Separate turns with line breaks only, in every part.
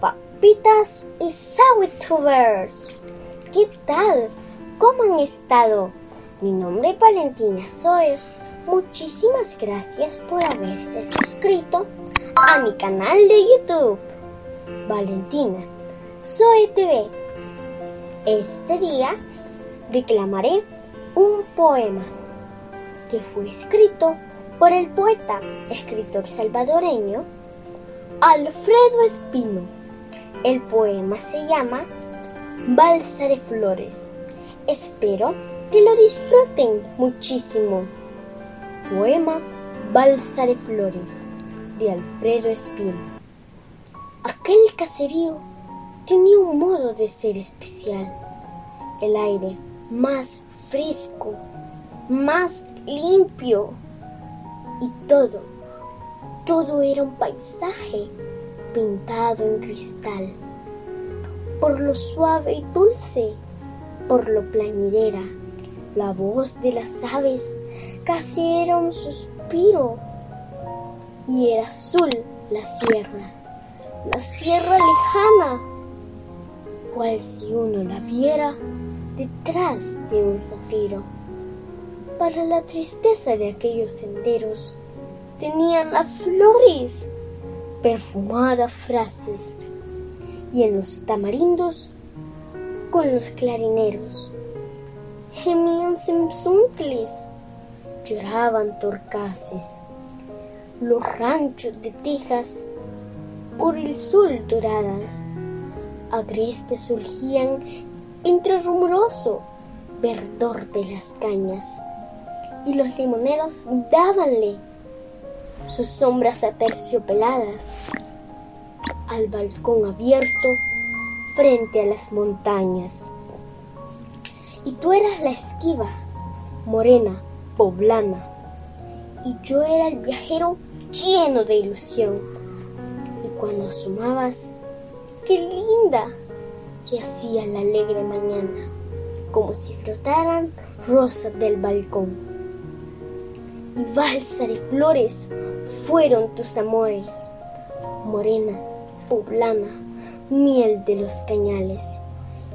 amiguitas y Sawitubers. ¿Qué tal? ¿Cómo han estado? Mi nombre es Valentina Zoe. Muchísimas gracias por haberse suscrito a mi canal de YouTube. Valentina Zoe TV. Este día declamaré un poema que fue escrito por el poeta, escritor salvadoreño Alfredo Espino. El poema se llama Balsa de Flores. Espero que lo disfruten muchísimo. Poema Balsa de Flores de Alfredo Espino. Aquel caserío tenía un modo de ser especial. El aire más fresco, más limpio y todo todo era un paisaje pintado en cristal, por lo suave y dulce, por lo plañidera. La voz de las aves casi era un suspiro y era azul la sierra, la sierra lejana, cual si uno la viera detrás de un zafiro. Para la tristeza de aquellos senderos, tenían las flores, perfumadas frases, y en los tamarindos con los clarineros. Gemían semsuntles, lloraban torcaces, los ranchos de Texas por el sol doradas, agrestes surgían entre rumoroso verdor de las cañas, y los limoneros dábanle sus sombras aterciopeladas al balcón abierto frente a las montañas. Y tú eras la esquiva, morena, poblana, y yo era el viajero lleno de ilusión. Y cuando asomabas, qué linda se hacía la alegre mañana, como si flotaran rosas del balcón y balsa de flores fueron tus amores, morena, poblana, miel de los cañales,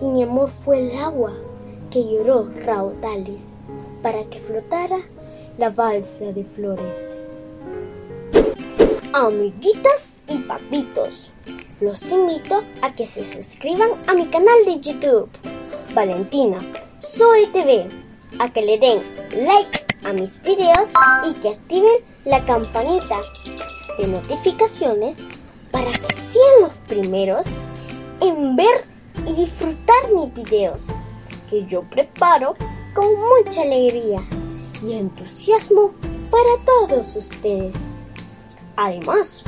y mi amor fue el agua que lloró raudales para que flotara la balsa de flores. Amiguitas y papitos, los invito a que se suscriban a mi canal de YouTube, Valentina Soy TV, a que le den like a mis videos y que activen la campanita de notificaciones para que sean los primeros en ver y disfrutar mis videos que yo preparo con mucha alegría y entusiasmo para todos ustedes. Además,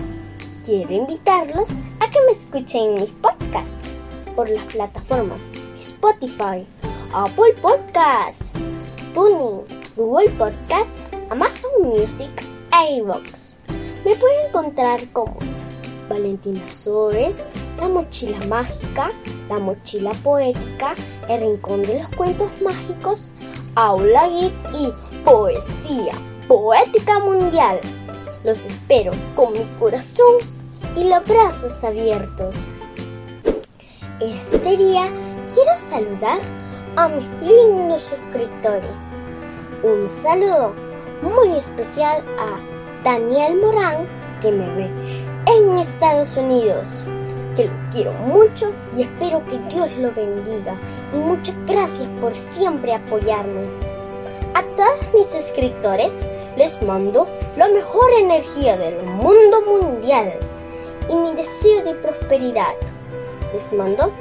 quiero invitarlos a que me escuchen en mis podcasts por las plataformas Spotify, Apple Podcasts, Tuning, Google Podcasts, Amazon Music e iVoox. Me pueden encontrar como Valentina Zoe, La Mochila Mágica, La Mochila Poética, El Rincón de los Cuentos Mágicos, Aula Geek y Poesía Poética Mundial. Los espero con mi corazón y los brazos abiertos. Este día quiero saludar a mis lindos suscriptores un saludo muy especial a Daniel Morán, que me ve en Estados Unidos. Que lo quiero mucho y espero que Dios lo bendiga. Y muchas gracias por siempre apoyarme. A todos mis suscriptores les mando la mejor energía del mundo mundial y mi deseo de prosperidad. Les mando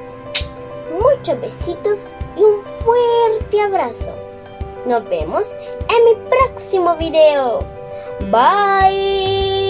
muchos besitos y un fuerte abrazo. Nos vemos en mi próximo video. Bye.